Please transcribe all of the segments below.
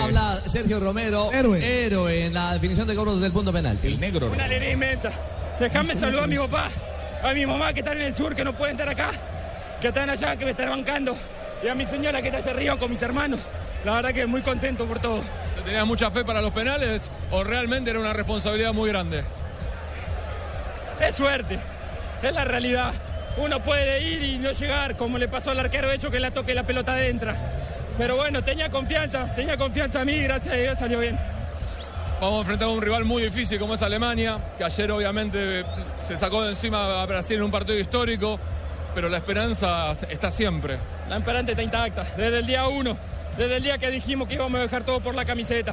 Habla Sergio Romero, Héroe. héroe en la definición de cobros del punto penal. El negro. Una alegría inmensa. Déjame saludar a mi papá, a mi mamá que están en el sur, que no pueden estar acá, que están allá, que me están bancando, y a mi señora que está allá arriba con mis hermanos. La verdad que muy contento por todo. ¿Tenías mucha fe para los penales o realmente era una responsabilidad muy grande? Es suerte, es la realidad. Uno puede ir y no llegar, como le pasó al arquero, de hecho que la toque la pelota adentro. Pero bueno, tenía confianza, tenía confianza a mí, gracias a Dios salió bien. Vamos a enfrentar a un rival muy difícil como es Alemania, que ayer obviamente se sacó de encima a Brasil en un partido histórico, pero la esperanza está siempre. La esperanza está intacta, desde el día uno, desde el día que dijimos que íbamos a dejar todo por la camiseta.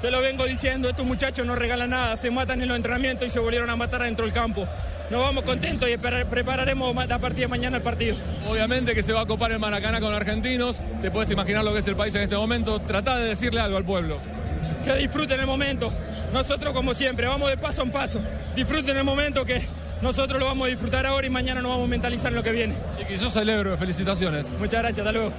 Te lo vengo diciendo, estos muchachos no regalan nada, se matan en los entrenamientos y se volvieron a matar adentro del campo. Nos vamos contentos y prepararemos ma- a partir de mañana el partido. Obviamente que se va a copar el Maracaná con argentinos, te puedes imaginar lo que es el país en este momento, trata de decirle algo al pueblo. Que disfruten el momento. Nosotros como siempre, vamos de paso en paso. Disfruten el momento que nosotros lo vamos a disfrutar ahora y mañana nos vamos a mentalizar en lo que viene. Chiquis, yo celebro, felicitaciones. Muchas gracias, hasta luego.